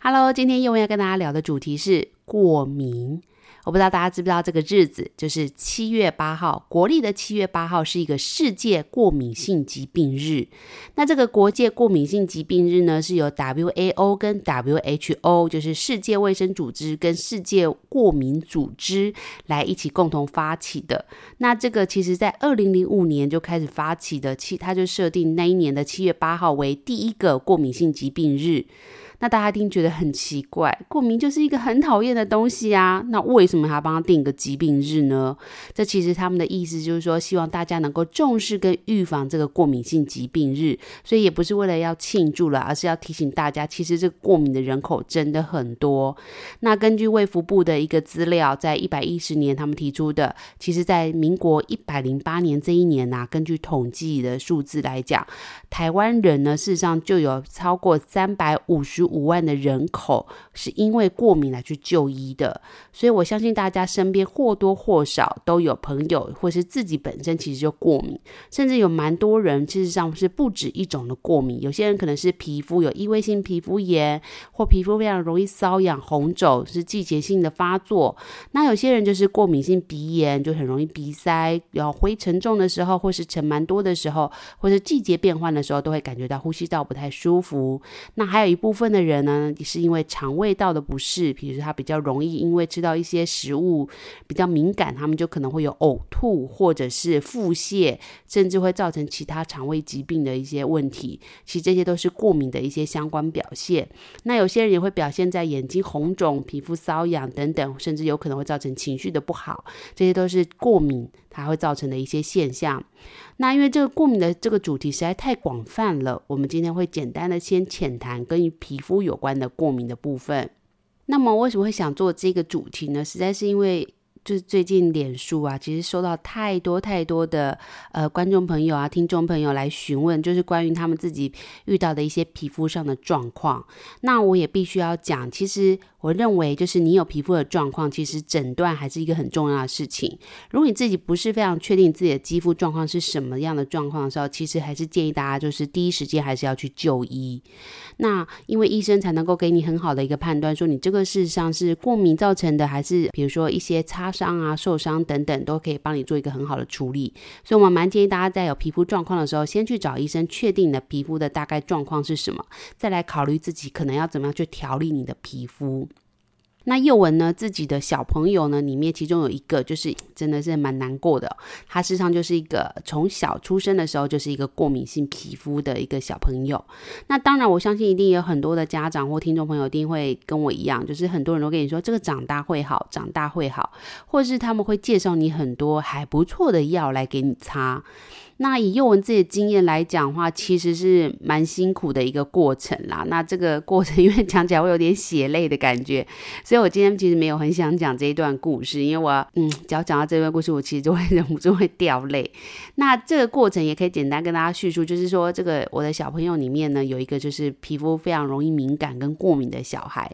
Hello，今天宥雯要跟大家聊的主题是过敏。我不知道大家知不知道这个日子，就是七月八号，国历的七月八号是一个世界过敏性疾病日。那这个国际过敏性疾病日呢，是由 WAO 跟 WHO，就是世界卫生组织跟世界过敏组织来一起共同发起的。那这个其实在二零零五年就开始发起的，七，它就设定那一年的七月八号为第一个过敏性疾病日。那大家一定觉得很奇怪，过敏就是一个很讨厌的东西啊，那为什么还要帮他定一个疾病日呢？这其实他们的意思就是说，希望大家能够重视跟预防这个过敏性疾病日，所以也不是为了要庆祝了，而是要提醒大家，其实这个过敏的人口真的很多。那根据卫福部的一个资料，在一百一十年他们提出的，其实在民国一百零八年这一年啊，根据统计的数字来讲，台湾人呢事实上就有超过三百五十五万的人口是因为过敏来去就医的，所以我相信大家身边或多或少都有朋友，或是自己本身其实就过敏，甚至有蛮多人事实上是不止一种的过敏。有些人可能是皮肤有异位性皮肤炎，或皮肤非常容易瘙痒、红肿，是季节性的发作。那有些人就是过敏性鼻炎，就很容易鼻塞，然后灰尘重的时候，或是尘蛮多的时候，或是季节变换的时候，都会感觉到呼吸道不太舒服。那还有一部分呢的人呢，是因为肠胃道的不适，比如说他比较容易因为吃到一些食物比较敏感，他们就可能会有呕吐或者是腹泻，甚至会造成其他肠胃疾病的一些问题。其实这些都是过敏的一些相关表现。那有些人也会表现在眼睛红肿、皮肤瘙痒等等，甚至有可能会造成情绪的不好。这些都是过敏它会造成的一些现象。那因为这个过敏的这个主题实在太广泛了，我们今天会简单的先浅谈跟皮肤有关的过敏的部分。那么为什么会想做这个主题呢？实在是因为。就是最近脸书啊，其实收到太多太多的呃观众朋友啊、听众朋友来询问，就是关于他们自己遇到的一些皮肤上的状况。那我也必须要讲，其实。我认为，就是你有皮肤的状况，其实诊断还是一个很重要的事情。如果你自己不是非常确定自己的肌肤状况是什么样的状况的时候，其实还是建议大家就是第一时间还是要去就医。那因为医生才能够给你很好的一个判断，说你这个事实上是过敏造成的，还是比如说一些擦伤啊、受伤等等，都可以帮你做一个很好的处理。所以我们蛮建议大家在有皮肤状况的时候，先去找医生确定你的皮肤的大概状况是什么，再来考虑自己可能要怎么样去调理你的皮肤。那幼文呢，自己的小朋友呢，里面其中有一个就是真的是蛮难过的，他事实上就是一个从小出生的时候就是一个过敏性皮肤的一个小朋友。那当然，我相信一定有很多的家长或听众朋友一定会跟我一样，就是很多人都跟你说这个长大会好，长大会好，或是他们会介绍你很多还不错的药来给你擦。那以幼文自己的经验来讲的话，其实是蛮辛苦的一个过程啦。那这个过程，因为讲起来会有点血泪的感觉，所以我今天其实没有很想讲这一段故事，因为我嗯，只要讲到这段故事，我其实就会忍不住会掉泪。那这个过程也可以简单跟大家叙述，就是说这个我的小朋友里面呢，有一个就是皮肤非常容易敏感跟过敏的小孩，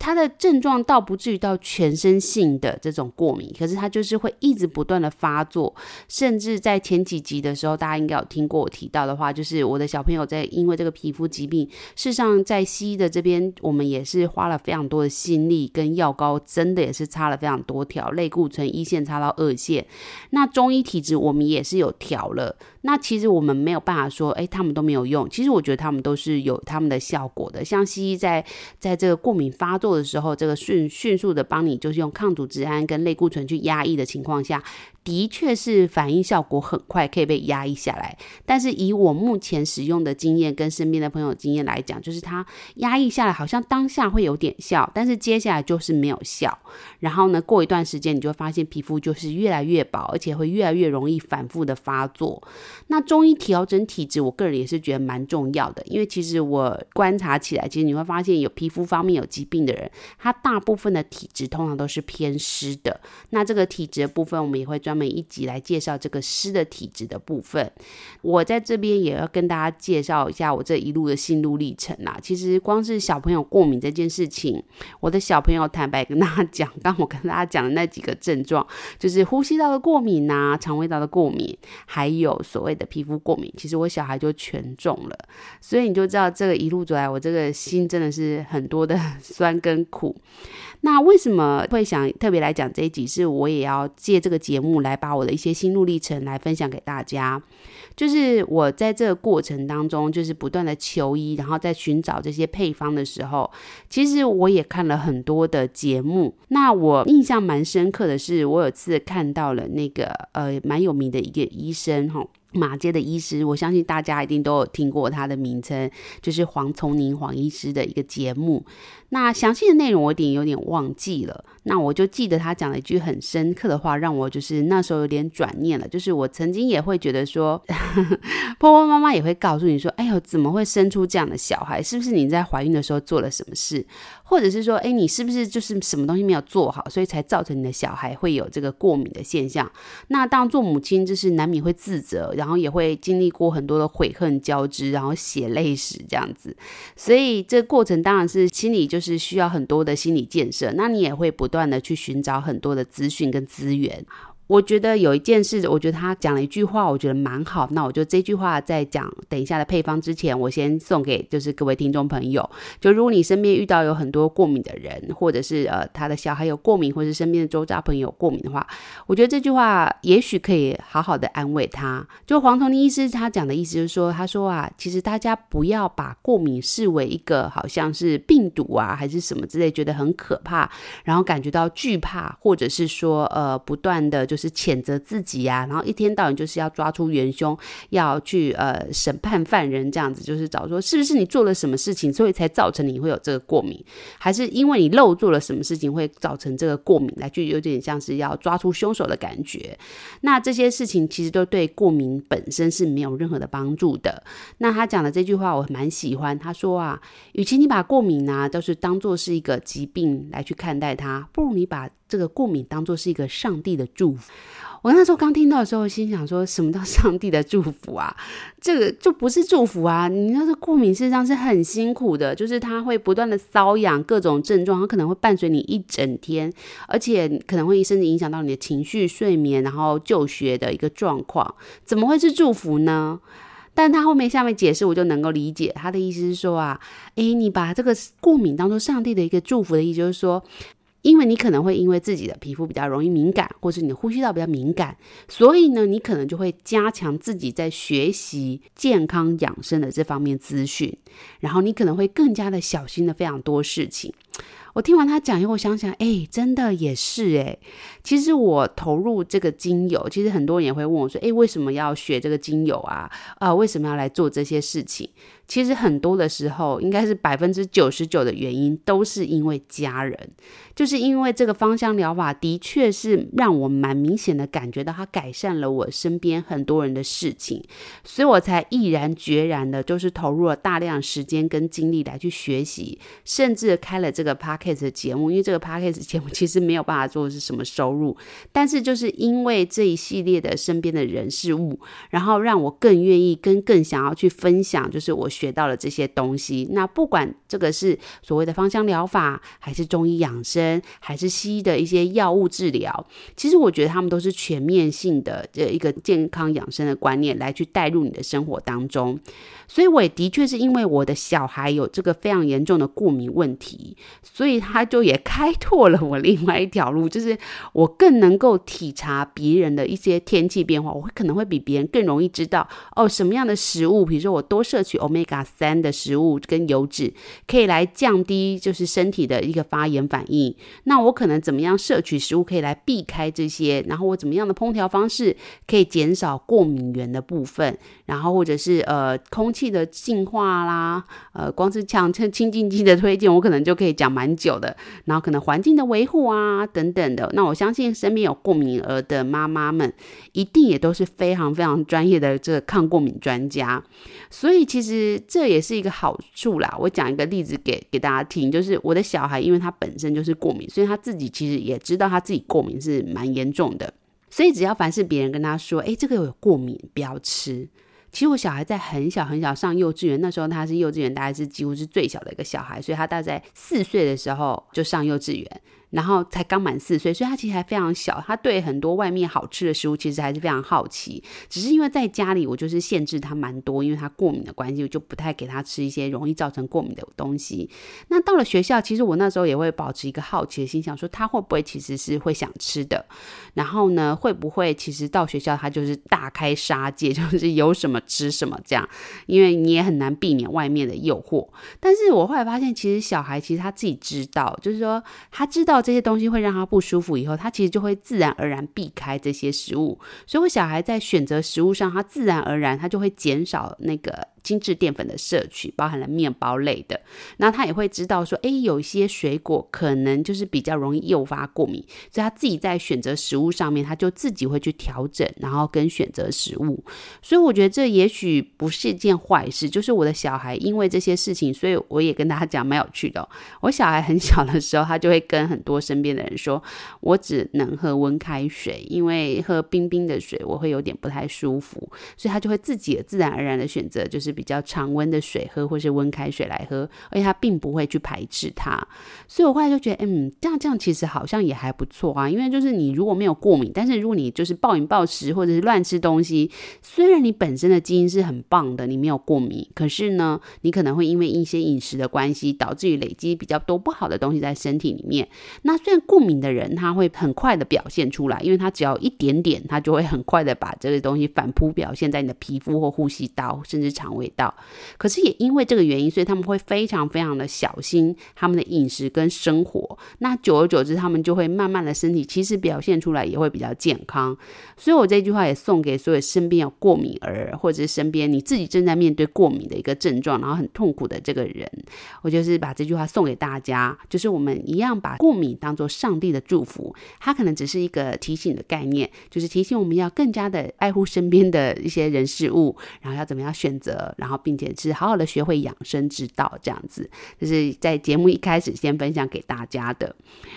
他的症状倒不至于到全身性的这种过敏，可是他就是会一直不断的发作，甚至在前几集的时候。大家应该有听过我提到的话，就是我的小朋友在因为这个皮肤疾病，事实上在西医的这边，我们也是花了非常多的心力跟药膏，真的也是擦了非常多条，类固醇一线擦到二线。那中医体质我们也是有调了。那其实我们没有办法说，哎，他们都没有用。其实我觉得他们都是有他们的效果的。像西医在在这个过敏发作的时候，这个迅迅速的帮你就是用抗组织胺跟类固醇去压抑的情况下，的确是反应效果很快，可以被压抑下来。但是以我目前使用的经验跟身边的朋友经验来讲，就是它压抑下来，好像当下会有点效，但是接下来就是没有效。然后呢，过一段时间你就会发现皮肤就是越来越薄，而且会越来越容易反复的发作。那中医调整体质，我个人也是觉得蛮重要的，因为其实我观察起来，其实你会发现有皮肤方面有疾病的人，他大部分的体质通常都是偏湿的。那这个体质的部分，我们也会专每一集来介绍这个湿的体质的部分。我在这边也要跟大家介绍一下我这一路的心路历程啦。其实光是小朋友过敏这件事情，我的小朋友坦白跟大家讲，刚我跟大家讲的那几个症状，就是呼吸道的过敏呐、啊，肠胃道的过敏，还有所谓的皮肤过敏，其实我小孩就全中了。所以你就知道这个一路走来，我这个心真的是很多的 酸跟苦。那为什么会想特别来讲这一集？是我也要借这个节目来把我的一些心路历程来分享给大家。就是我在这个过程当中，就是不断的求医，然后在寻找这些配方的时候，其实我也看了很多的节目。那我印象蛮深刻的是，我有次看到了那个呃蛮有名的一个医生哈。马街的医师，我相信大家一定都有听过他的名称，就是黄瑽宁黄医师的一个节目。那详细的内容我有点有点忘记了，那我就记得他讲了一句很深刻的话，让我就是那时候有点转念了。就是我曾经也会觉得说，婆婆妈妈也会告诉你说，哎呦，怎么会生出这样的小孩？是不是你在怀孕的时候做了什么事？或者是说，哎，你是不是就是什么东西没有做好，所以才造成你的小孩会有这个过敏的现象？那当做母亲就是难免会自责，然后也会经历过很多的悔恨交织，然后血泪史这样子。所以这过程当然是心里就。就是需要很多的心理建设，那你也会不断的去寻找很多的资讯跟资源。我觉得有一件事，我觉得他讲了一句话，我觉得蛮好。那我就这句话在讲等一下的配方之前，我先送给就是各位听众朋友。就如果你身边遇到有很多过敏的人，或者是呃他的小孩有过敏，或者是身边的周遭朋友过敏的话，我觉得这句话也许可以好好的安慰他。就黄瑽宁医师他讲的意思就是说，他说啊，其实大家不要把过敏视为一个好像是病毒啊，还是什么之类，觉得很可怕，然后感觉到惧怕，或者是说呃不断的就。是谴责自己呀、然后一天到晚就是要抓出元凶，要去呃审判犯人这样子，就是找说是不是你做了什么事情，所以才造成你会有这个过敏，还是因为你漏做了什么事情会造成这个过敏，来就有点像是要抓出凶手的感觉。那这些事情其实都对过敏本身是没有任何的帮助的。那他讲的这句话我蛮喜欢，他说啊，与其你把过敏呢、啊，都是当做是一个疾病来去看待它，不如你把这个过敏当做是一个上帝的祝福。我那时候刚听到的时候，心想说什么叫上帝的祝福啊？这个就不是祝福啊！你那个过敏事实上是很辛苦的，就是它会不断的瘙痒，各种症状，它可能会伴随你一整天，而且可能会甚至影响到你的情绪、睡眠，然后就学的一个状况。怎么会是祝福呢？但他后面下面解释，我就能够理解他的意思是说啊，诶，你把这个过敏当做上帝的一个祝福的意思，就是说。因为你可能会因为自己的皮肤比较容易敏感，或是你的呼吸道比较敏感，所以呢，你可能就会加强自己在学习健康养生的这方面资讯，然后你可能会更加的小心的非常多事情。我听完他讲以后，我想想，哎，真的也是哎。其实我投入这个精油，其实很多人也会问我说，哎，为什么要学这个精油啊？啊，为什么要来做这些事情？其实很多的时候，应该是百分之九十九的原因都是因为家人，就是因为这个芳香疗法的确是让我蛮明显的感觉到它改善了我身边很多人的事情，所以我才毅然决然的，就是投入了大量时间跟精力来去学习，甚至开了这个 podcast 的节目。因为这个 podcast 节目 其实没有办法做是什么收入，但是就是因为这一系列的身边的人事物，然后让我更愿意跟更想要去分享，就是我。学到了这些东西，那不管这个是所谓的芳香疗法，还是中医养生，还是西医的一些药物治疗，其实我觉得他们都是全面性的这一个健康养生的观念来去带入你的生活当中。所以我也的确是因为我的小孩有这个非常严重的过敏问题，所以他就也开拓了我另外一条路，就是我更能够体察别人的一些天气变化，我会可能会比别人更容易知道哦，什么样的食物，比如说我多摄取 Omega 三的食物跟油脂，可以来降低就是身体的一个发炎反应。那我可能怎么样摄取食物可以来避开这些，然后我怎么样的烹调方式可以减少过敏源的部分，然后或者是呃空气的净化啦，呃光是像清清净机的推荐，我可能就可以讲蛮久的。然后可能环境的维护啊等等的，那我相信身边有过敏儿的妈妈们，一定也都是非常非常专业的这个抗过敏专家。所以其实这也是一个好处啦。我讲一个例子给给大家听，就是我的小孩，因为他本身就是过敏，所以他自己其实也知道他自己过敏是蛮严重的。所以只要凡是别人跟他说，诶，这个有过敏，不要吃。其实我小孩在很小很小上幼稚园，那时候他是幼稚园，大概是几乎是最小的一个小孩，所以他大概四岁的时候就上幼稚园。然后才刚满四岁，所以他其实还非常小。他对很多外面好吃的食物其实还是非常好奇。只是因为在家里，我就是限制他蛮多，因为他过敏的关系，我就不太给他吃一些容易造成过敏的东西。那到了学校，其实我那时候也会保持一个好奇的心，想说他会不会其实是会想吃的。然后呢，会不会其实到学校他就是大开杀戒，就是有什么吃什么这样？因为你也很难避免外面的诱惑。但是我后来发现，其实小孩其实他自己知道，就是说他知道。这些东西会让他不舒服，以后他其实就会自然而然避开这些食物。所以，我小孩在选择食物上，他自然而然他就会减少那个。精致淀粉的摄取，包含了面包类的，那他也会知道说，哎，有一些水果可能就是比较容易诱发过敏，所以他自己在选择食物上面，他就自己会去调整，然后跟选择食物。所以我觉得这也许不是一件坏事。就是我的小孩因为这些事情，所以我也跟大家讲蛮有趣的。我小孩很小的时候，他就会跟很多身边的人说，我只能喝温开水，因为喝冰冰的水我会有点不太舒服，所以他就会自己自然而然的选择，就是。比较常温的水喝，或是温开水来喝，而且他并不会去排斥它，所以我后来就觉得，嗯，这样这样其实好像也还不错啊。因为就是你如果没有过敏，但是如果你就是暴饮暴食或者是乱吃东西，虽然你本身的基因是很棒的，你没有过敏，可是呢，你可能会因为一些饮食的关系，导致于累积比较多不好的东西在身体里面。那虽然过敏的人他会很快的表现出来，因为他只要一点点，他就会很快的把这个东西反扑表现在你的皮肤或呼吸道，甚至肠胃。道，可是也因为这个原因，所以他们会非常非常的小心他们的饮食跟生活。那久而久之，他们就会慢慢的身体其实表现出来也会比较健康。所以我这句话也送给所有身边有过敏儿，或者是身边你自己正在面对过敏的一个症状，然后很痛苦的这个人，我就是把这句话送给大家，就是我们一样把过敏你当做上帝的祝福，它可能只是一个提醒的概念，就是提醒我们要更加的爱护身边的一些人事物，然后要怎么样选择。然后，并且是好好的学会养生之道，这样子，就是在节目一开始先分享给大家的。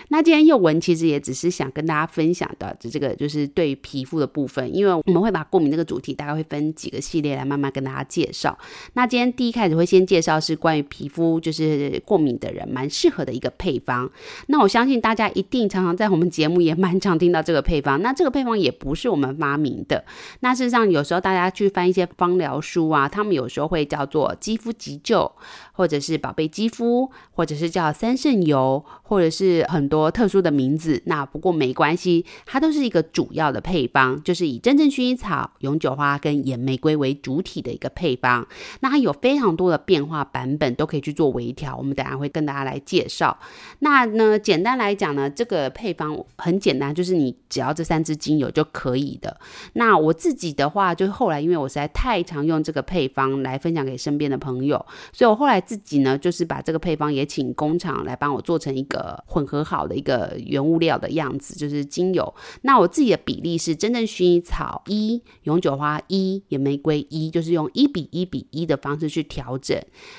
那今天宥雯其实也只是想跟大家分享的，这个就是对于皮肤的部分，因为我们会把过敏这个主题大概会分几个系列来慢慢跟大家介绍。那今天第一开始会先介绍是关于皮肤，就是过敏的人蛮适合的一个配方。那我相相信大家一定常常在我们节目也蛮常听到这个配方。那这个配方也不是我们发明的。那事实上有时候大家去翻一些芳疗书啊，他们有时候会叫做肌肤急救，或者是宝贝肌肤，或者是叫三圣油，或者是很多特殊的名字。那不过没关系，它都是一个主要的配方，就是以真正薰衣草、永久花跟野玫瑰为主体的一个配方。那它有非常多的变化版本，都可以去做微调。我们等下会跟大家来介绍。那呢，简单来讲呢，这个配方很简单，就是你只要这三支精油就可以的。那我自己的话，就是后来因为我实在太常用这个配方来分享给身边的朋友，所以我后来自己呢，就是把这个配方也请工厂来帮我做成一个混合好的一个原物料的样子，就是精油。那我自己的比例是真正薰衣草一，永久花一，野玫瑰一，就是用一比一比一的方式去调整。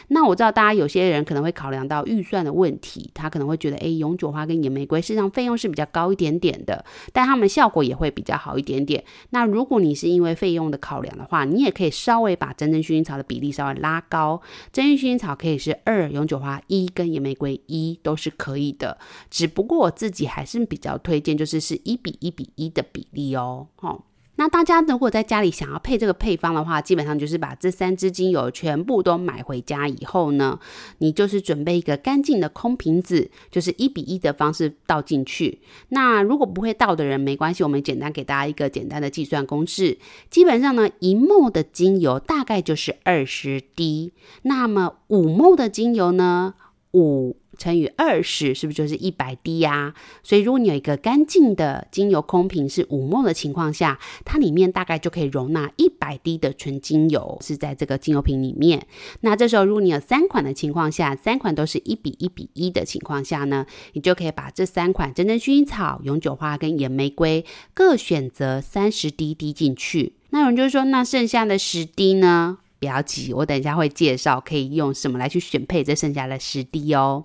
那我知道大家有些人可能会考量到预算的问题，他可能会觉得，哎，永久花跟野玫瑰实际上费用是比较高一点点的，但它们效果也会比较好一点点。那如果你是因为费用的考量的话，你也可以稍微把真正薰衣草的比例稍微拉高，真正薰衣草可以是二，永久花一跟野玫瑰一都是可以的。只不过我自己还是比较推荐，就是是一比一比一的比例哦。哦。那大家如果在家里想要配这个配方的话，基本上就是把这三支精油全部都买回家以后呢，你就是准备一个干净的空瓶子，就是一比一的方式倒进去。那如果不会倒的人没关系，我们简单给大家一个简单的计算公式。基本上呢，一 ml 的精油大概就是二十滴，那么五 ml 的精油呢，五。乘以二十，是不是就是一百滴呀、所以如果你有一个干净的精油空瓶是五 ml 的情况下，它里面大概就可以容纳一百滴的纯精油，是在这个精油瓶里面。那这时候如果你有三款的情况下，三款都是一比一比一的情况下呢，你就可以把这三款真正薰衣草、永久花跟野玫瑰各选择三十滴滴进去。那有人就说，那剩下的十滴呢？不要急，我等一下会介绍可以用什么来去选配这剩下的十滴哦。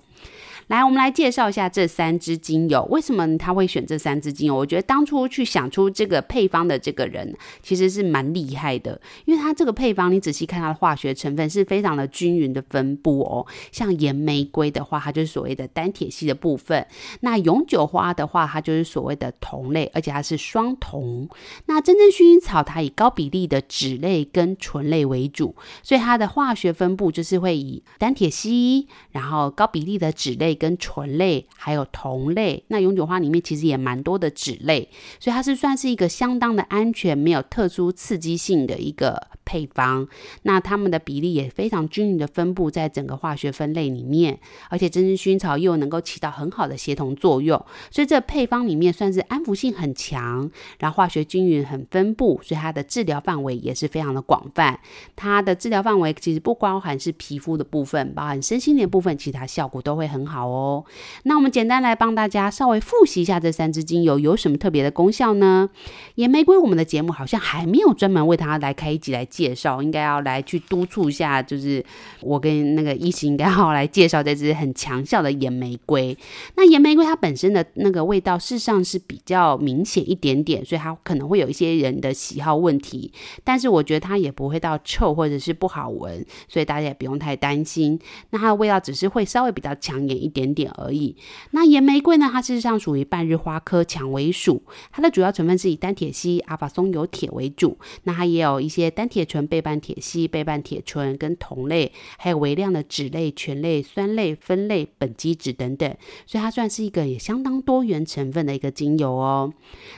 来，我们来介绍一下这三支精油。为什么他会选这三支精油？我觉得当初去想出这个配方的这个人其实是蛮厉害的，因为他这个配方，你仔细看它的化学成分是非常的均匀的分布哦。像岩玫瑰的话，它就是所谓的单萜烯的部分；那永久花的话，它就是所谓的酮类，而且它是双酮。那真正薰衣草，它以高比例的酯类跟醇类为主，所以它的化学分布就是会以单萜烯，然后高比例的酯类。跟醇类还有酮类，那永久花里面其实也蛮多的脂类，所以它是算是一个相当的安全、没有特殊刺激性的一个配方。那它们的比例也非常均匀的分布在整个化学分类里面，而且真正薰草又能够起到很好的协同作用，所以这配方里面算是安抚性很强，然后化学均匀很分布，所以它的治疗范围也是非常的广泛。它的治疗范围其实不包含是皮肤的部分，包含身心的部分，其他效果都会很好。哦，那我们简单来帮大家稍微复习一下这三支精油有什么特别的功效呢？岩玫瑰，我们的节目好像还没有专门为它来开一集来介绍，应该要来去督促一下，就是我跟那个医师应该要来介绍这支很强效的岩玫瑰。那岩玫瑰它本身的那个味道事实上是比较明显一点点，所以它可能会有一些人的喜好问题，但是我觉得它也不会到臭或者是不好闻，所以大家也不用太担心。那它的味道只是会稍微比较抢眼一点。点点而已。那岩玫瑰呢？它事实上属于半日花科蔷薇属，它的主要成分是以单萜烯、阿法松油铁为主。那它也有一些单萜醇、倍半萜烯、倍半萜醇跟酮类，还有微量的酯类、醛类、酸类、酚类、苯基酯等等。所以它算是一个也相当多元成分的一个精油哦。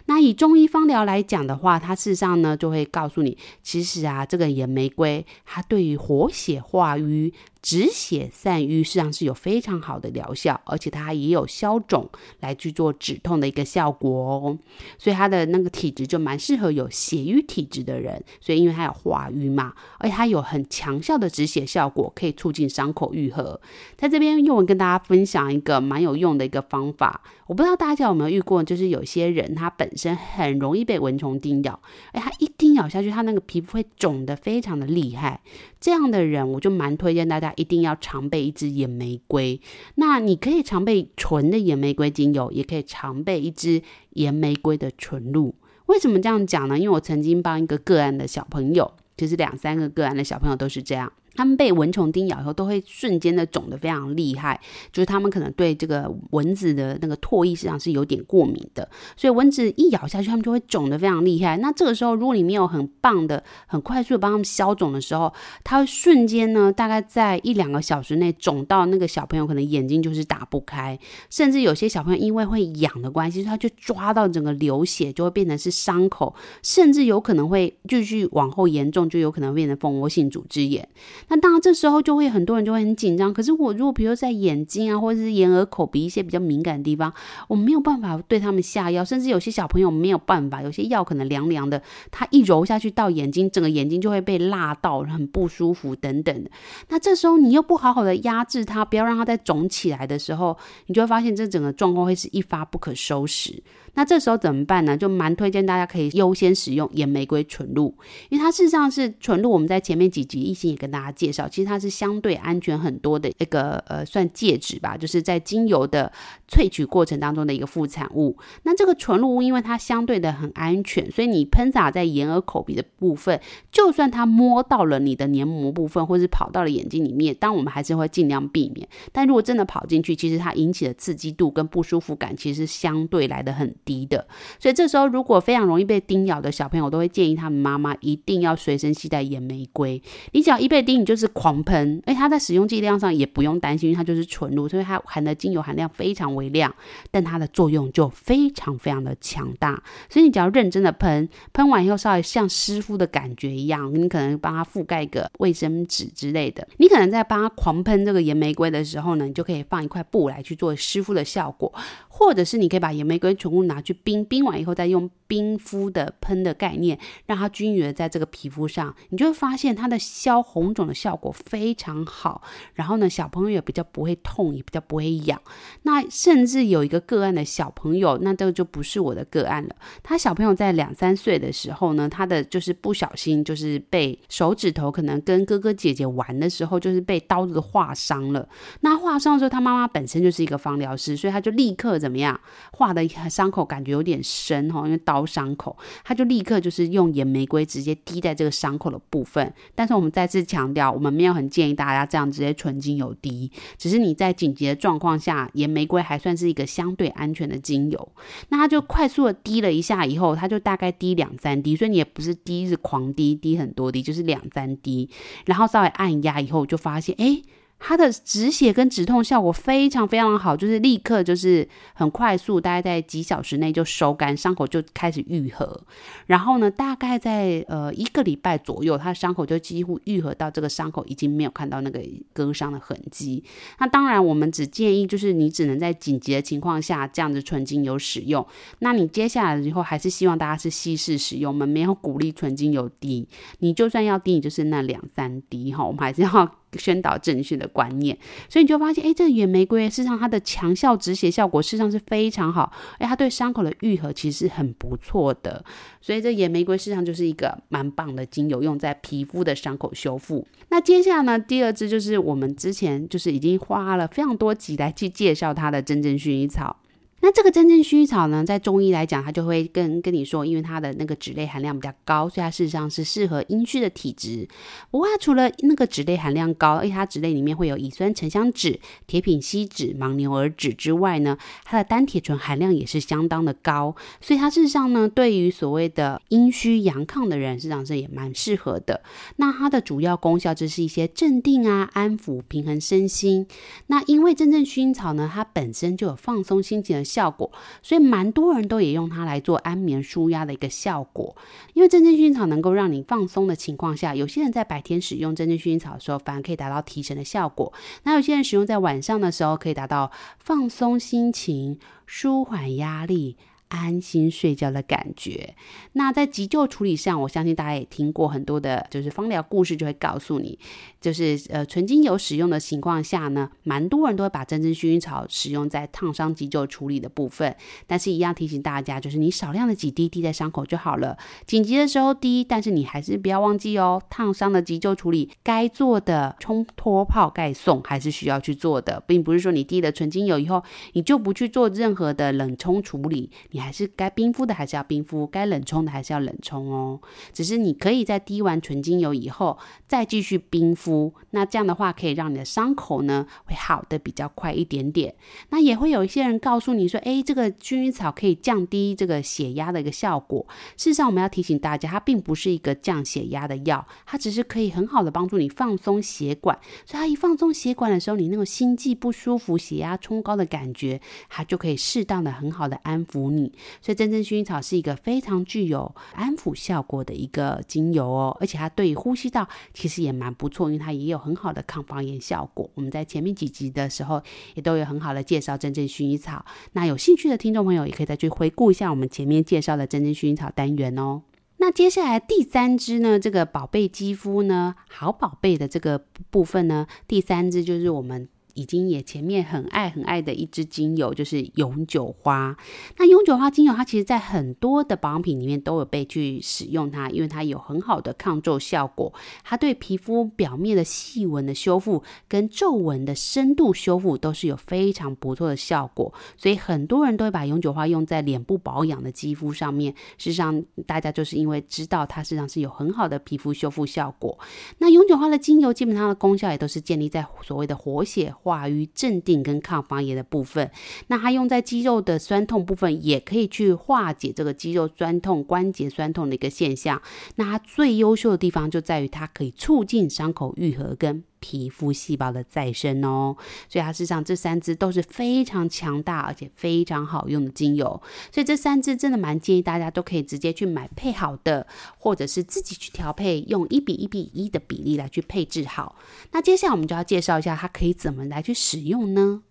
那以中医方疗来讲的话，它事实上呢就会告诉你，其实啊，这个岩玫瑰它对于活血化瘀。止血散瘀，实际上是有非常好的疗效，而且它也有消肿来去做止痛的一个效果哦。所以它的那个体质就蛮适合有血瘀体质的人。所以因为它有化瘀嘛，而且它有很强效的止血效果，可以促进伤口愈合。在这边，又文跟大家分享一个蛮有用的一个方法。我不知道大家有没有遇过，就是有些人他本身很容易被蚊虫叮咬，哎，他一叮咬下去，他那个皮肤会肿得非常的厉害。这样的人，我就蛮推荐大家一定要常备一支野玫瑰。那你可以常备纯的野玫瑰精油，也可以常备一支野玫瑰的纯露。为什么这样讲呢？因为我曾经帮一个个案的小朋友，就是两三个个案的小朋友都是这样。他们被蚊虫叮咬以后，都会瞬间的肿得非常厉害，就是他们可能对这个蚊子的那个唾液实际上是有点过敏的，所以蚊子一咬下去，他们就会肿得非常厉害。那这个时候，如果你没有很棒的、很快速的帮他们消肿的时候，它会瞬间呢，大概在一两个小时内肿到那个小朋友可能眼睛就是打不开，甚至有些小朋友因为会痒的关系，他就抓到整个流血，就会变成是伤口，甚至有可能会继续往后严重，就有可能变成蜂窝性组织炎。那当然，这时候就会很多人就会很紧张。可是我如果比如在眼睛啊，或者是眼耳口鼻一些比较敏感的地方，我没有办法对他们下药，甚至有些小朋友没有办法，有些药可能凉凉的，他一揉下去到眼睛，整个眼睛就会被辣到，很不舒服等等的。那这时候你又不好好的压制它，不要让它再肿起来的时候，你就会发现这整个状况会是一发不可收拾。那这时候怎么办呢？就蛮推荐大家可以优先使用野玫瑰纯露，因为它事实上是纯露。我们在前面几集一心也跟大家介绍，其实它是相对安全很多的一个呃，算戒指吧，就是在精油的萃取过程当中的一个副产物。那这个纯露因为它相对的很安全，所以你喷洒在眼耳口鼻的部分，就算它摸到了你的黏膜部分，或是跑到了眼睛里面，当我们还是会尽量避免。但如果真的跑进去，其实它引起的刺激度跟不舒服感，其实相对来的很低的。所以这时候如果非常容易被叮咬的小朋友，都会建议他们妈妈一定要随身携带岩玫瑰。你只要一被叮，你就是狂喷。哎，它在使用剂量上也不用担心，因为它就是纯露，所以它含的精油含量非常微量，但它的作用就非常非常的强大。所以你只要认真的喷，喷完以后稍微像湿敷的感觉一样，你可能帮它覆盖个卫生纸之类的。你可能在帮它狂喷这个盐玫瑰的时候呢，你就可以放一块布来去做湿敷的效果。或者是你可以把盐玫瑰全部拿去冰，冰完以后再用冰敷的喷的概念，让它均匀的在这个皮肤上，你就会发现它的消红肿的效果非常好。然后呢，小朋友也比较不会痛，也比较不会痒。那甚至有一个个案的小朋友，那这个就不是我的个案了。他小朋友在两三岁的时候呢，他的就是不小心就是被手指头可能跟哥哥姐姐玩的时候，就是被刀子划伤了。那划伤的时候，他妈妈本身就是一个芳疗师，所以他就立刻怎么样，划的伤口感觉有点深哈，因为刀伤口，他就立刻就是用岩玫瑰直接滴在这个伤口的部分。但是我们再次强调，我们没有很建议大家这样直接纯精油滴，只是你在紧急的状况下，岩玫瑰还算是一个相对安全的精油。那他就快速的滴了一下以后，他就大概滴两三滴，所以你也不是滴是狂滴，滴很多滴，就是两三滴，然后稍微按压以后，就发现哎。诶它的止血跟止痛效果非常非常好，就是立刻就是很快速，大概在几小时内就收干，伤口就开始愈合。然后呢，大概在呃一个礼拜左右，它的伤口就几乎愈合到这个伤口已经没有看到那个割伤的痕迹。那当然，我们只建议就是你只能在紧急的情况下这样子纯精油使用。那你接下来以后还是希望大家是稀释使用，我们没有鼓励纯精油滴。你就算要滴，你就是那两三滴哈，我们还是要。宣导正确的观念，所以你就发现，哎，这个岩玫瑰事实上它的强效止血效果事实上是非常好，哎，它对伤口的愈合其实是很不错的，所以这野玫瑰事实上就是一个蛮棒的精油，用在皮肤的伤口修复。那接下来呢，第二支就是我们之前就是已经花了非常多集来去介绍它的真正薰衣草。那这个真正薰衣草呢，在中医来讲，它就会跟跟你说，因为它的那个脂类含量比较高，所以它事实上是适合阴虚的体质。不过它除了那个脂类含量高，而且它脂类里面会有乙酸沉香酯、铁品烯酯、牻牛儿酯之外呢，它的单铁醇含量也是相当的高，所以它事实上呢，对于所谓的阴虚阳亢的人，事实上是也蛮适合的。那它的主要功效就是一些镇定啊、安抚、平衡身心。那因为真正薰衣草呢，它本身就有放松心情的效果，所以蛮多人都也用它来做安眠舒压的一个效果。因为真正薰衣草能够让你放松的情况下，有些人在白天使用真正薰衣草的时候，反而可以达到提神的效果。那有些人使用在晚上的时候，可以达到放松心情、舒缓压力。安心睡觉的感觉。那在急救处理上，我相信大家也听过很多的，就是芳疗故事，就会告诉你，就是呃纯精油使用的情况下呢，蛮多人都会把真正薰衣草使用在烫伤急救处理的部分。但是，一样提醒大家，就是你少量的几滴滴在伤口就好了，紧急的时候滴，但是你还是不要忘记哦，烫伤的急救处理该做的冲脱泡盖送还是需要去做的，并不是说你滴了纯精油以后，你就不去做任何的冷冲处理，还是该冰敷的还是要冰敷，该冷冲的还是要冷冲哦。只是你可以在滴完纯精油以后再继续冰敷，那这样的话可以让你的伤口呢会好的比较快一点点。那也会有一些人告诉你说，诶，这个薰衣草可以降低这个血压的一个效果。事实上，我们要提醒大家，它并不是一个降血压的药，它只是可以很好的帮助你放松血管。所以它一放松血管的时候，你那种心悸不舒服、血压冲高的感觉，它就可以适当的很好的安抚你。所以真正薰衣草是一个非常具有安抚效果的一个精油哦，而且它对于呼吸道其实也蛮不错，因为它也有很好的抗发炎效果。我们在前面几集的时候也都有很好的介绍真正薰衣草，那有兴趣的听众朋友也可以再去回顾一下我们前面介绍的真正薰衣草单元哦。那接下来第三支呢，这个宝贝肌肤呢，好宝贝的这个部分呢，第三支就是我们。已经也前面很爱很爱的一支精油，就是永久花。那永久花精油，它其实在很多的保养品里面都有被去使用它，因为它有很好的抗皱效果，它对皮肤表面的细纹的修复跟皱纹的深度修复都是有非常不错的效果。所以很多人都会把永久花用在脸部保养的肌肤上面。事实上，大家就是因为知道它实际上是有很好的皮肤修复效果。那永久花的精油基本上的功效也都是建立在所谓的活血化瘀、镇定跟抗发炎的部分。那它用在肌肉的酸痛部分，也可以去化解这个肌肉酸痛、关节酸痛的一个现象。那它最优秀的地方就在于它可以促进伤口愈合跟皮肤细胞的再生哦。所以它事实上这三支都是非常强大而且非常好用的精油。所以这三支真的蛮建议大家都可以直接去买配好的，或者是自己去调配，用一比一比一的比例来去配置好。那接下来我们就要介绍一下它可以怎么来去使用呢？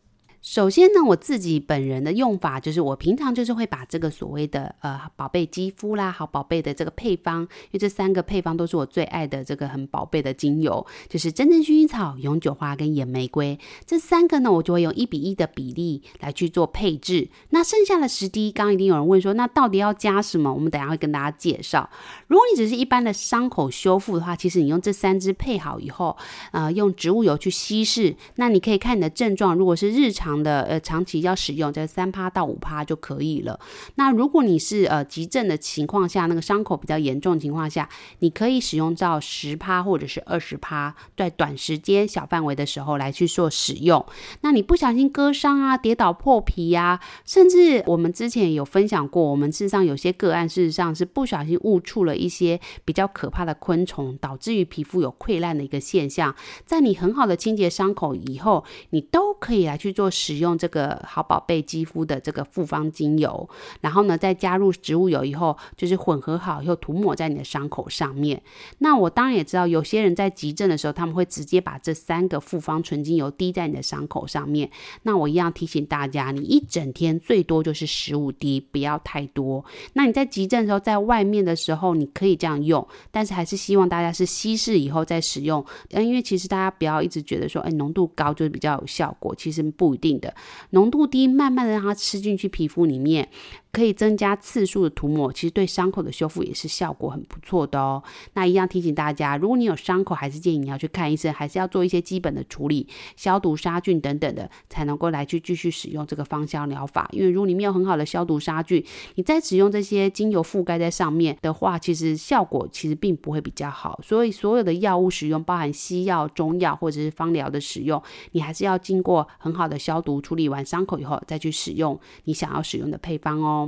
首先呢，我自己本人的用法就是，我平常就是会把这个所谓的呃宝贝肌肤啦、好宝贝的这个配方，因为这三个配方都是我最爱的这个很宝贝的精油，就是真正薰衣草、永久花跟野玫瑰这三个呢，我就会用一比一的比例来去做配置。那剩下的十滴，刚刚一定有人问说，那到底要加什么？我们等下会跟大家介绍。如果你只是一般的伤口修复的话，其实你用这三支配好以后，呃，用植物油去稀释，那你可以看你的症状，如果是日常。长的呃，长期要使用，在三趴到五趴就可以了。那如果你是呃急症的情况下，那个伤口比较严重情况下，你可以使用到十趴或者是二十趴，在短时间小范围的时候来去做使用。那你不小心割伤啊、跌倒破皮呀、甚至我们之前有分享过，我们事实上有些个案事实上是不小心误触了一些比较可怕的昆虫，导致于皮肤有溃烂的一个现象。在你很好的清洁伤口以后，你都可以来去做。使用这个好宝贝肌肤的这个复方精油，然后呢，再加入植物油以后，就是混合好以后涂抹在你的伤口上面。那我当然也知道，有些人在急症的时候，他们会直接把这三个复方纯精油滴在你的伤口上面。那我一样提醒大家，你一整天最多就是十五滴，不要太多。那你在急症的时候，在外面的时候，你可以这样用，但是还是希望大家是稀释以后再使用。嗯，因为其实大家不要一直觉得说，哎，浓度高就是比较有效果，其实不一定。的浓度低，慢慢的让它吃进去皮肤里面。可以增加次数的涂抹，其实对伤口的修复也是效果很不错的哦。那一样提醒大家，如果你有伤口，还是建议你要去看医生，还是要做一些基本的处理，消毒杀菌等等的，才能够来去继续使用这个芳香疗法。因为如果你没有很好的消毒杀菌，你再使用这些精油覆盖在上面的话，其实效果其实并不会比较好。所以所有的药物使用，包含西药、中药或者是芳疗的使用，你还是要经过很好的消毒处理完伤口以后，再去使用你想要使用的配方哦。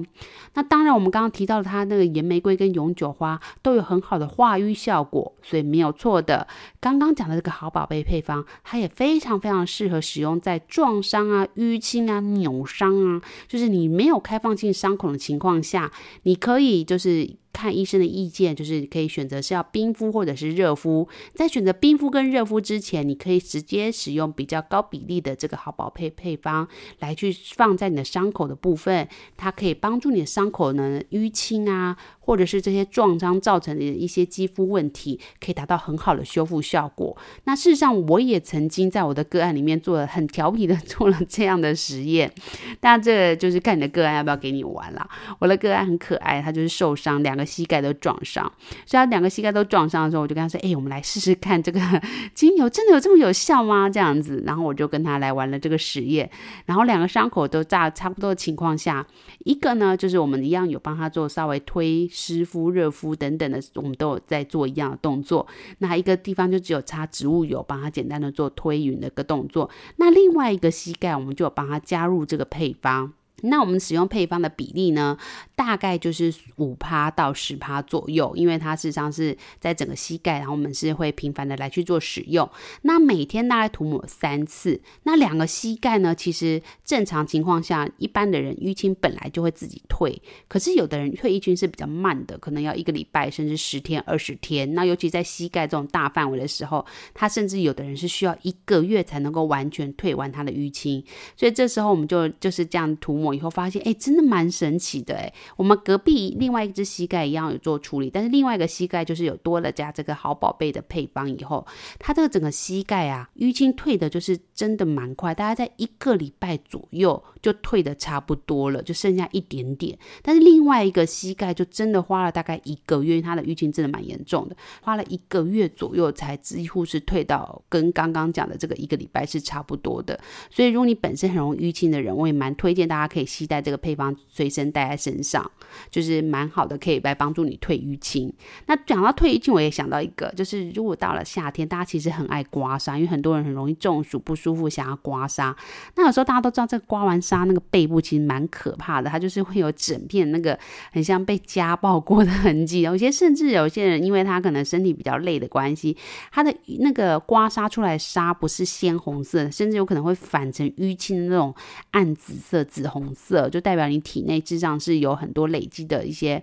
那当然，我们刚刚提到的，它那个岩玫瑰跟永久花都有很好的化瘀效果，所以没有错的。刚刚讲的这个好宝贝配方，它也非常非常适合使用在撞伤啊、淤青啊、扭伤啊，就是你没有开放性伤口的情况下，你可以就是。看医生的意见，就是可以选择是要冰敷或者是热敷。在选择冰敷跟热敷之前，你可以直接使用比较高比例的这个好宝配配方来去放在你的伤口的部分，它可以帮助你的伤口呢淤青啊。或者是这些撞伤造成的一些肌肤问题，可以达到很好的修复效果。那事实上，我也曾经在我的个案里面做了很调皮的做了这样的实验。但这就是看你的个案要不要给你玩啦。我的个案很可爱，他就是受伤，两个膝盖都撞伤。所以他两个膝盖都撞伤的时候，我就跟他说：“哎，我们来试试看这个 精油真的有这么有效吗？”这样子，然后我就跟他来玩了这个实验。然后两个伤口都炸差不多的情况下，一个呢就是我们一样有帮他做稍微推。湿敷、热敷等等的，我们都有在做一样的动作。那一个地方就只有擦植物油，帮它简单的做推匀的一个动作。那另外一个膝盖，我们就有帮它加入这个配方。那我们使用配方的比例呢，大概就是五趴到十趴左右，因为它事实上是在整个膝盖，然后我们是会频繁的来去做使用。那每天大概涂抹三次。那两个膝盖呢，其实正常情况下，一般的人淤青本来就会自己退，可是有的人退淤青是比较慢的，可能要一个礼拜甚至十天、二十天。那尤其在膝盖这种大范围的时候，他甚至有的人是需要一个月才能够完全退完他的淤青。所以这时候我们就就是这样涂抹。以后，发现哎，真的蛮神奇的哎。我们隔壁另外一只膝盖一样有做处理，但是另外一个膝盖就是有多了加这个好宝贝的配方以后，它这个整个膝盖啊，淤青退的就是真的蛮快，大概在一个礼拜左右就退的差不多了，就剩下一点点。但是另外一个膝盖就真的花了大概一个月，因为它的淤青真的蛮严重的，花了一个月左右才几乎是退到跟刚刚讲的这个一个礼拜是差不多的。所以如果你本身很容易淤青的人，我也蛮推荐大家可以携带这个配方随身带在身上，就是蛮好的，可以来帮助你退淤青。那讲到退淤青，我也想到一个，就是如果到了夏天，大家其实很爱刮痧，因为很多人很容易中暑不舒服，想要刮痧。那有时候大家都知道，这个刮完痧那个背部其实蛮可怕的，它就是会有整片那个很像被家暴过的痕迹。有些甚至有些人，因为他可能身体比较累的关系，他的那个刮痧出来痧不是鲜红色，甚至有可能会反成淤青那种暗紫色、紫红红色，就代表你体内实际上是有很多累积的一些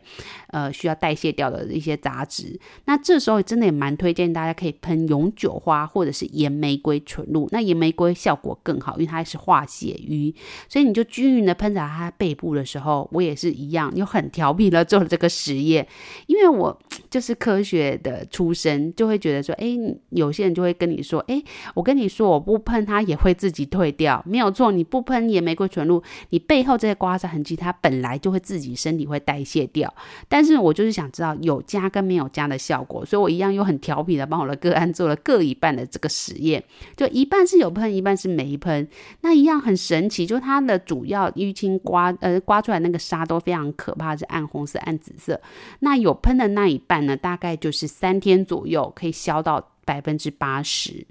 呃需要代谢掉的一些杂质。那这时候真的也蛮推荐大家可以喷永久花或者是盐玫瑰纯露。那盐玫瑰效果更好，因为它是化血瘀，所以你就均匀的喷在它背部的时候，我也是一样，又很调皮的做了这个实验，因为我就是科学的出身，就会觉得说，哎，有些人就会跟你说，哎，我跟你说，我不喷它也会自己退掉，没有错，你不喷盐玫瑰纯露，你背后这些刮痧痕迹，它本来就会自己身体会代谢掉。但是我就是想知道有加跟没有加的效果，所以我一样又很调皮的帮我的个案做了各一半的这个实验，就一半是有喷，一半是没喷，那一样很神奇，就它的主要淤青刮呃刮出来那个痧都非常可怕，是暗红色、暗紫色。那有喷的那一半呢，大概就是三天左右可以消到百分之八十。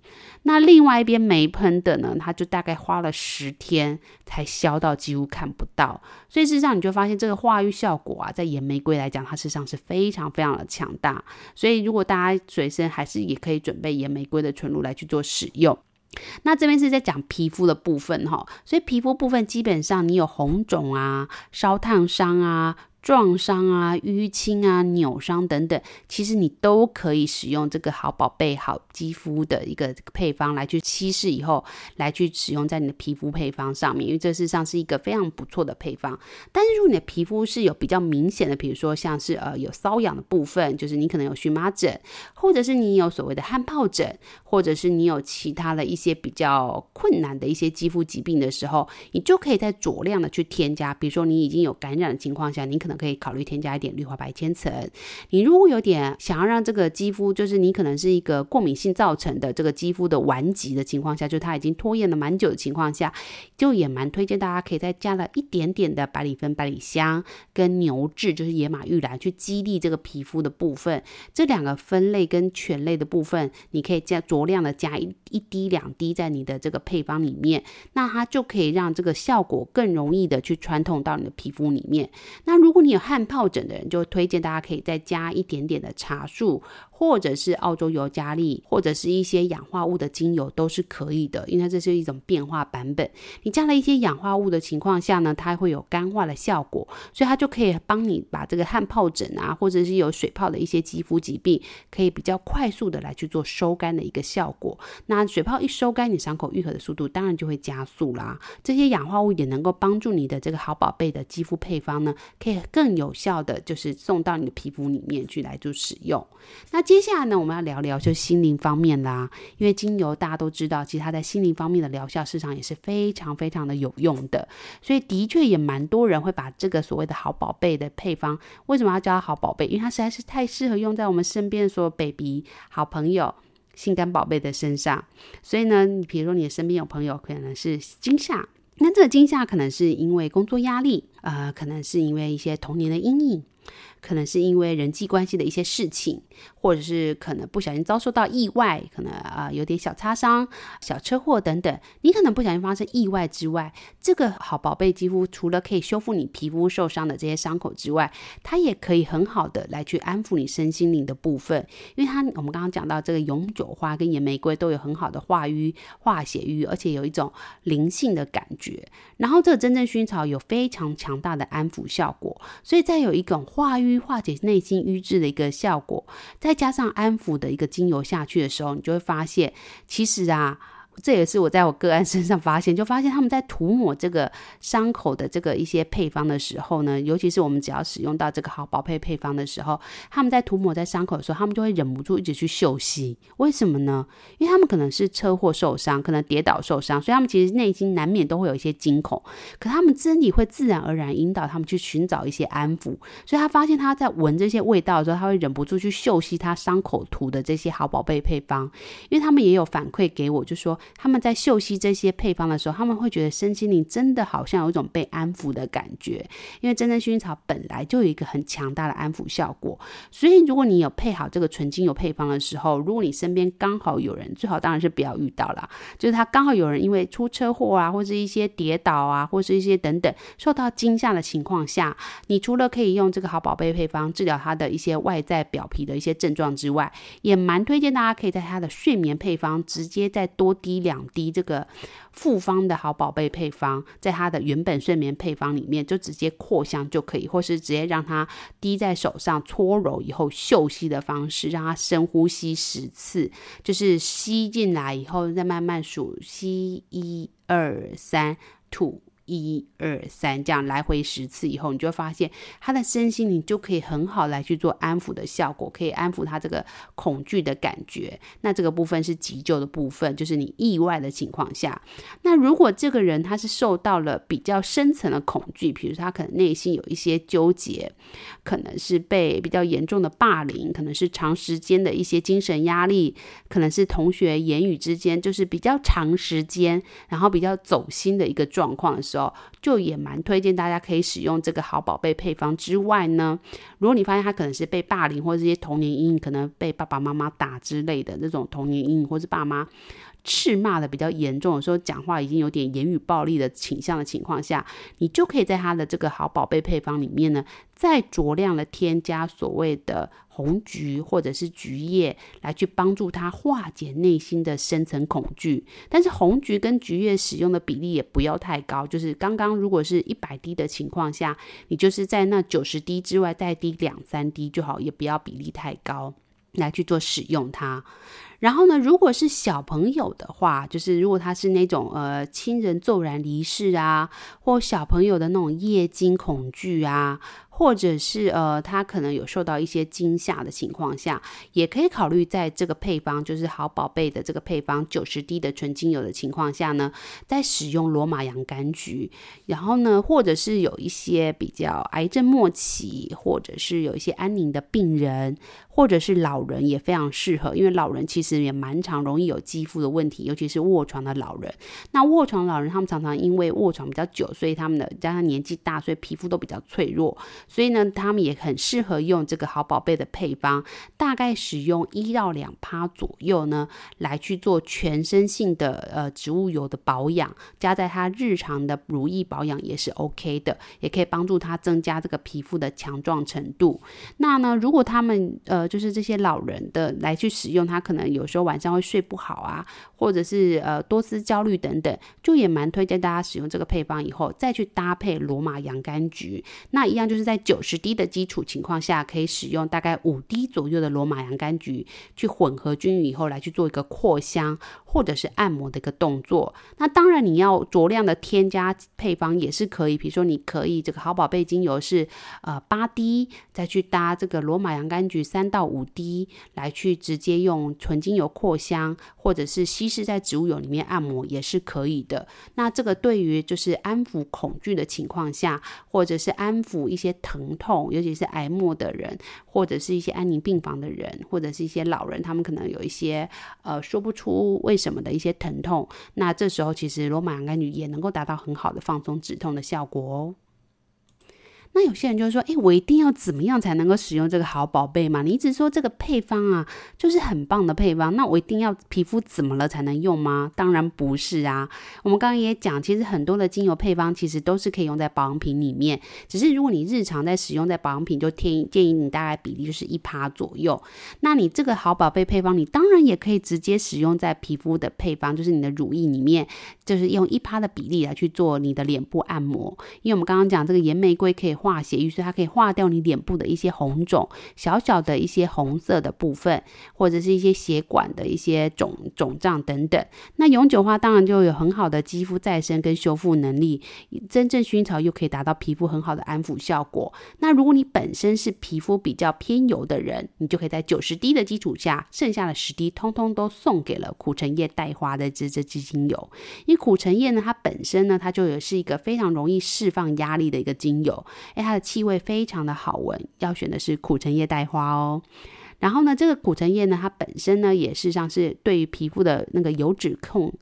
那另外一边没喷的呢，它就大概花了十天才消到几乎看不到。所以事实上你就发现这个化瘀效果啊，在盐玫瑰来讲，它事实上是非常非常的强大。所以如果大家随身还是也可以准备盐玫瑰的纯露来去做使用。那这边是在讲皮肤的部分哈，所以皮肤部分基本上你有红肿啊、烧烫伤啊。撞伤啊、淤青啊、扭伤等等，其实你都可以使用这个好宝贝、好肌肤的一个配方来去稀释以后，来去使用在你的皮肤配方上面，因为这事实上是一个非常不错的配方。但是如果你的皮肤是有比较明显的，比如说像是呃有瘙痒的部分，就是你可能有荨麻疹，或者是你有所谓的汗疱疹，或者是你有其他的一些比较困难的一些肌肤疾病的时候，你就可以在酌量的去添加。比如说你已经有感染的情况下，你可能可以考虑添加一点氯化白千层。你如果有点想要让这个肌肤，就是你可能是一个过敏性造成的这个肌肤的顽疾的情况下，就它已经拖延了蛮久的情况下，就也蛮推荐大家可以再加了一点点的百里芬、百里香跟牛至，就是野马玉兰去激励这个皮肤的部分。这两个分类跟醛类的部分，你可以加酌量的加一一滴两滴在你的这个配方里面，那它就可以让这个效果更容易的去穿透到你的皮肤里面。那如果果你有汗疱疹的人，就推荐大家可以再加一点点的茶树，或者是澳洲尤加利，或者是一些氧化物的精油都是可以的，因为这是一种变化版本。你加了一些氧化物的情况下呢，它会有干化的效果，所以它就可以帮你把这个汗疱疹啊，或者是有水泡的一些肌肤疾病，可以比较快速的来去做收干的一个效果。那水泡一收干，你伤口愈合的速度当然就会加速啦。这些氧化物也能够帮助你的这个好宝贝的肌肤配方呢，可以更有效的就是送到你的皮肤里面去来做使用。那接下来呢，我们要聊聊就心灵方面啦，因为精油大家都知道，其实它在心灵方面的疗效市场也是非常非常的有用的，所以的确也蛮多人会把这个所谓的好宝贝的配方，为什么要叫它好宝贝？因为它实在是太适合用在我们身边的所有 baby 好朋友。心肝宝贝的身上，所以呢，你比如说你的身边有朋友可能是惊吓，那这个惊吓可能是因为工作压力，呃，可能是因为一些童年的阴影。可能是因为人际关系的一些事情，或者是可能不小心遭受到意外，可能啊、有点小擦伤、小车祸等等。你可能不小心发生意外之外，这个好宝贝肌肤除了可以修复你皮肤受伤的这些伤口之外，它也可以很好的来去安抚你身心灵的部分。因为它我们刚刚讲到这个永久花跟野玫瑰都有很好的化瘀、化血瘀，而且有一种灵性的感觉。然后这个真正薰衣草有非常强大的安抚效果，所以再有一种化瘀。化解内心淤滞的一个效果，再加上安抚的一个精油下去的时候，你就会发现，其实啊，这也是我在我个案身上发现，就发现他们在涂抹这个伤口的这个一些配方的时候呢，尤其是我们只要使用到这个好宝贝配方的时候，他们在涂抹在伤口的时候，他们就会忍不住一直去嗅吸。为什么呢？因为他们可能是车祸受伤，可能跌倒受伤，所以他们其实内心难免都会有一些惊恐。可他们身体会自然而然引导他们去寻找一些安抚，所以他发现他在闻这些味道的时候，他会忍不住去嗅吸他伤口涂的这些好宝贝配方，因为他们也有反馈给我，就说。他们在嗅吸这些配方的时候，他们会觉得身心灵真的好像有一种被安抚的感觉，因为真正薰衣草本来就有一个很强大的安抚效果。所以，如果你有配好这个纯精油配方的时候，如果你身边刚好有人，最好当然是不要遇到啦，就是他刚好有人因为出车祸啊，或是一些跌倒啊，或是一些等等受到惊吓的情况下，你除了可以用这个好宝贝配方治疗他的一些外在表皮的一些症状之外，也蛮推荐大家可以在他的睡眠配方直接再多滴。一两滴这个复方的好宝贝配方，在它的原本睡眠配方里面，就直接扩香就可以，或是直接让它滴在手上搓揉以后嗅吸的方式，让它深呼吸十次，就是吸进来以后再慢慢数，吸一二三吐。一二三，这样来回十次以后，你就发现他的身心灵就可以很好来去做安抚的效果，可以安抚他这个恐惧的感觉。那这个部分是急救的部分，就是你意外的情况下。那如果这个人他是受到了比较深层的恐惧，比如他可能内心有一些纠结，可能是被比较严重的霸凌，可能是长时间的一些精神压力，可能是同学言语之间就是比较长时间，然后比较走心的一个状况的时候。就也蛮推荐大家可以使用这个好宝贝配方之外呢，如果你发现他可能是被霸凌或者这些童年阴影，可能被爸爸妈妈打之类的那种童年阴影，或是爸妈斥骂的比较严重的时候，讲话已经有点言语暴力的倾向的情况下，你就可以在他的这个好宝贝配方里面呢，再酌量的添加所谓的。红橘或者是橘叶来去帮助他化解内心的深层恐惧，但是红橘跟橘叶使用的比例也不要太高，就是刚刚如果是一百滴的情况下，你就是在那九十滴之外再滴两三滴就好，也不要比例太高来去做使用它。然后呢，如果是小朋友的话，就是如果他是那种呃亲人骤然离世啊，或小朋友的那种夜惊恐惧啊。或者是呃，他可能有受到一些惊吓的情况下，也可以考虑在这个配方，就是好宝贝的这个配方九十滴的纯精油的情况下呢，再使用罗马洋甘菊。然后呢，或者是有一些比较癌症末期，或者是有一些安宁的病人，或者是老人也非常适合，因为老人其实也蛮常容易有肌肤的问题，尤其是卧床的老人。那卧床老人他们常常因为卧床比较久，所以他们的加上年纪大，所以皮肤都比较脆弱。所以呢，他们也很适合用这个好宝贝的配方，大概使用一到两趴左右呢，来去做全身性的呃植物油的保养，加在他日常的乳液保养也是 OK 的，也可以帮助他增加这个皮肤的强壮程度。那呢，如果他们呃就是这些老人的来去使用，他可能有时候晚上会睡不好啊，或者是呃多思焦虑等等，就也蛮推荐大家使用这个配方以后再去搭配罗马洋甘菊，那一样就是在。九十滴的基础情况下，可以使用大概五滴左右的罗马洋甘菊去混合均匀以后，来去做一个扩香或者是按摩的一个动作。那当然你要酌量的添加配方也是可以，比如说你可以这个好宝贝精油是呃八滴，再去搭这个罗马洋甘菊三到五滴，来去直接用纯精油扩香，或者是稀释在植物油里面按摩也是可以的。那这个对于就是安抚恐惧的情况下，或者是安抚一些。疼痛，尤其是癌末的人，或者是一些安宁病房的人，或者是一些老人，他们可能有一些呃说不出为什么的一些疼痛。那这时候其实罗马洋甘菊也能够达到很好的放松止痛的效果哦。那有些人就说：“诶，我一定要怎么样才能够使用这个好宝贝嘛？你一直说这个配方啊，就是很棒的配方，那我一定要皮肤怎么了才能用吗？当然不是啊。我们刚刚也讲，其实很多的精油配方其实都是可以用在保养品里面，只是如果你日常在使用在保养品，就建建议你大概比例就是一趴左右。那你这个好宝贝配方，你当然也可以直接使用在皮肤的配方，就是你的乳液里面，就是用一趴的比例来去做你的脸部按摩。因为我们刚刚讲这个岩玫瑰可以。化血瘀，所以它可以化掉你脸部的一些红肿、小小的一些红色的部分，或者是一些血管的一些肿肿胀等等。那永久花当然就有很好的肌肤再生跟修复能力，真正薰衣草又可以达到皮肤很好的安抚效果。那如果你本身是皮肤比较偏油的人，你就可以在九十滴的基础下，剩下的十滴通通都送给了苦橙叶带花的这这支精油。因为苦橙叶呢，它本身呢，它就有是一个非常容易释放压力的一个精油，哎，它的气味非常的好闻，要选的是苦橙叶带花哦。然后呢，这个苦橙叶呢，它本身呢，也事实上是对于皮肤的那个油脂控。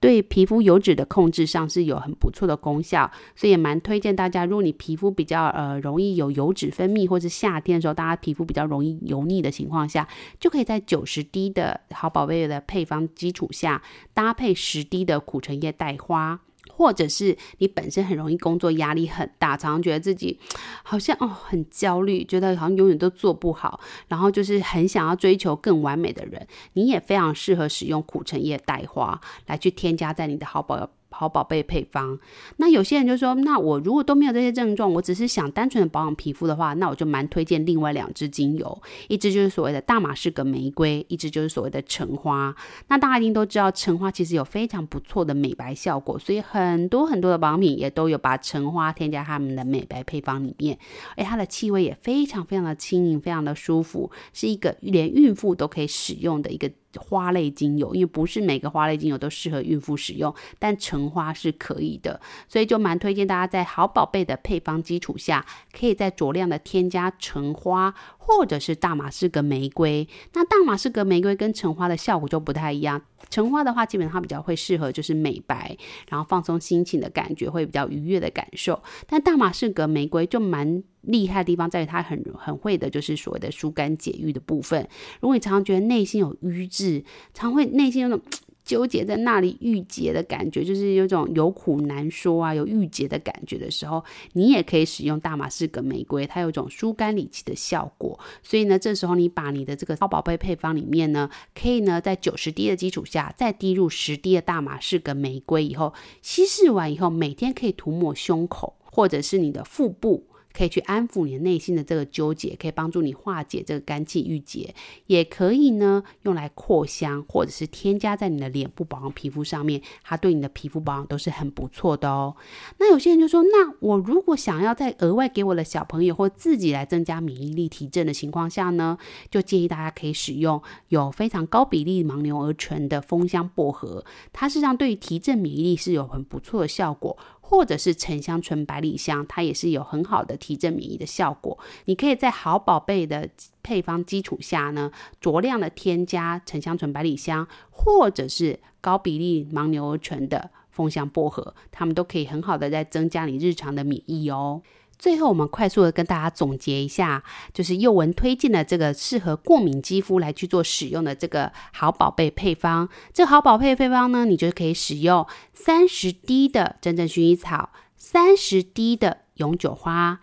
对皮肤油脂的控制上是有很不错的功效，所以也蛮推荐大家。如果你皮肤比较呃容易有油脂分泌，或是夏天的时候大家皮肤比较容易油腻的情况下，就可以在九十滴的好宝贝的配方基础下，搭配十滴的苦橙叶带花。或者是你本身很容易工作压力很大，常常觉得自己好像哦很焦虑，觉得好像永远都做不好，然后就是很想要追求更完美的人，你也非常适合使用苦橙叶代花来去添加在你的好宝。好宝贝配方，那有些人就说，那我如果都没有这些症状，我只是想单纯的保养皮肤的话，那我就蛮推荐另外两支精油，一支就是所谓的大马士革玫瑰，一支就是所谓的橙花。那大家一定都知道，橙花其实有非常不错的美白效果，所以很多很多的保养品也都有把橙花添加他们的美白配方里面，而它的气味也非常非常的轻盈，非常的舒服，是一个连孕妇都可以使用的一个。花类精油，因为不是每个花类精油都适合孕妇使用，但橙花是可以的，所以就蛮推荐大家在好宝贝的配方基础下，可以在酌量的添加橙花或者是大马士革玫瑰。那大马士革玫瑰跟橙花的效果就不太一样，橙花的话基本上它比较会适合就是美白，然后放松心情的感觉会比较愉悦的感受，但大马士革玫瑰就蛮。厉害的地方在于它很很会的，就是所谓的疏肝解郁的部分。如果你常常觉得内心有瘀滞，常会内心有种纠结在那里郁结的感觉，就是有种有苦难说啊，有郁结的感觉的时候，你也可以使用大马士革玫瑰，它有种疏肝理气的效果。所以呢，这时候你把你的这个超宝贝配方里面呢，可以呢在九十滴的基础下，再滴入十滴的大马士革玫瑰以后，稀释完以后，每天可以涂抹胸口或者是你的腹部。可以去安抚你内心的这个纠结，可以帮助你化解这个肝气郁结，也可以呢用来扩香，或者是添加在你的脸部保养皮肤上面，它对你的皮肤保养都是很不错的哦。那有些人就说，那我如果想要再额外给我的小朋友或自己来增加免疫力提振的情况下呢，就建议大家可以使用有非常高比例盲牛儿醇的蜂香薄荷，它实际上对于提振免疫力是有很不错的效果。或者是沉香醇百里香，它也是有很好的提振免疫的效果。你可以在好宝贝的配方基础下呢，酌量的添加沉香醇百里香，或者是高比例牦牛醇的风香薄荷，它们都可以很好的在增加你日常的免疫哦。最后，我们快速的跟大家总结一下，就是幼文推荐的这个适合过敏肌肤来去做使用的这个好宝贝配方。这个好宝贝配方呢，你就可以使用三十滴的真正薰衣草，三十滴的永久花，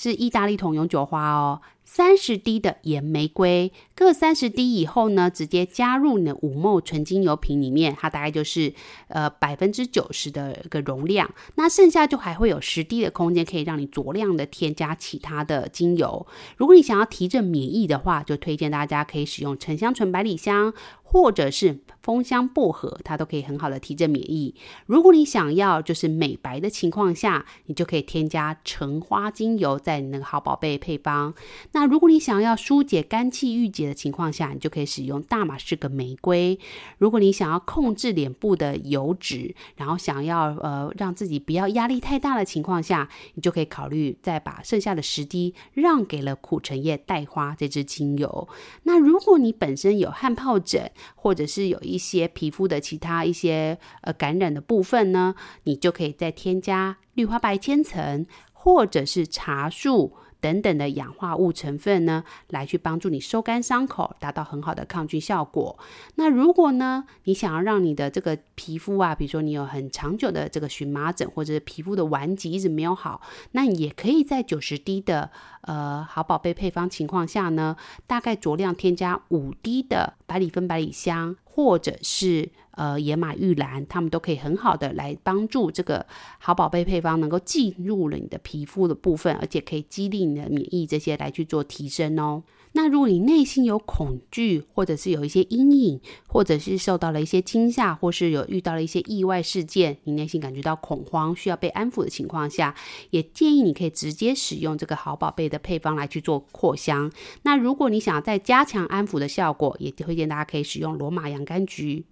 是意大利桶永久花哦。三十滴的岩玫瑰，各三十滴以后呢，直接加入你的五 ml 纯精油瓶里面，它大概就是呃百分之九十的一个容量，那剩下就还会有十滴的空间，可以让你酌量的添加其他的精油。如果你想要提振免疫的话，就推荐大家可以使用沉香醇百里香。或者是蜂香薄荷，它都可以很好的提振免疫。如果你想要就是美白的情况下，你就可以添加橙花精油在你那个好宝贝配方。那如果你想要疏解肝气郁结的情况下，你就可以使用大马士革玫瑰。如果你想要控制脸部的油脂，然后想要呃让自己不要压力太大的情况下，你就可以考虑再把剩下的十滴让给了苦橙叶带花这支精油。那如果你本身有汗疱疹，或者是有一一些皮肤的其他一些呃感染的部分呢，你就可以再添加氯化白千层或者是茶树等等的氧化物成分呢，来去帮助你收干伤口，达到很好的抗菌效果。那如果呢，你想要让你的这个皮肤啊，比如说你有很长久的这个荨麻疹，或者是皮肤的顽疾一直没有好，那你也可以在九十滴的呃好宝贝配方情况下呢，大概酌量添加五滴的百里芬百里香，或者是呃野马玉兰，它们都可以很好的来帮助这个好宝贝配方能够进入了你的皮肤的部分，而且可以激励你的免疫这些来去做提升哦。那如果你内心有恐惧，或者是有一些阴影，或者是受到了一些惊吓，或是有遇到了一些意外事件，你内心感觉到恐慌，需要被安抚的情况下，也建议你可以直接使用这个好宝贝的配方来去做扩香。那如果你想要再加强安抚的效果，也推荐大家可以使用罗马洋甘菊。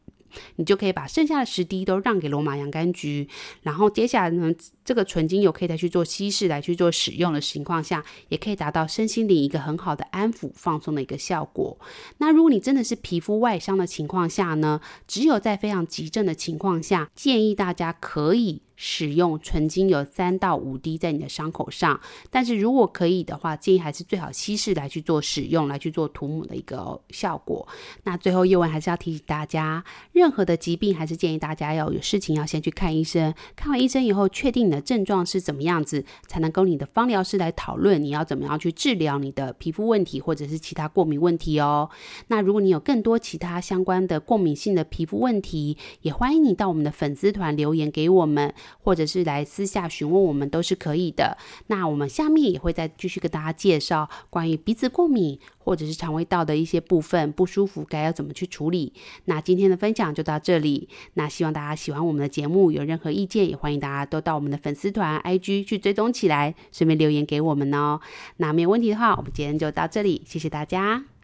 你就可以把剩下的十滴都让给罗马洋甘菊，然后接下来呢，这个纯精油可以再去做稀释来去做使用的情况下，也可以达到身心灵一个很好的安抚放松的一个效果。那如果你真的是皮肤外伤的情况下呢，只有在非常急症的情况下，建议大家可以。使用纯精油三到五滴在你的伤口上，但是如果可以的话，建议还是最好稀释来去做使用，来去做涂抹的一个效果。那最后叶文还是要提醒大家，任何的疾病还是建议大家要有事情要先去看医生，看完医生以后确定你的症状是怎么样子，才能跟你的芳疗师来讨论你要怎么样去治疗你的皮肤问题或者是其他过敏问题哦。那如果你有更多其他相关的过敏性的皮肤问题，也欢迎你到我们的粉丝团留言给我们。或者是来私下询问我们都是可以的。那我们下面也会再继续跟大家介绍关于鼻子过敏或者是肠胃道的一些部分不舒服该要怎么去处理。那今天的分享就到这里。那希望大家喜欢我们的节目，有任何意见也欢迎大家都到我们的粉丝团 IG 去追踪起来，顺便留言给我们哦。那没有问题的话，我们今天就到这里，谢谢大家。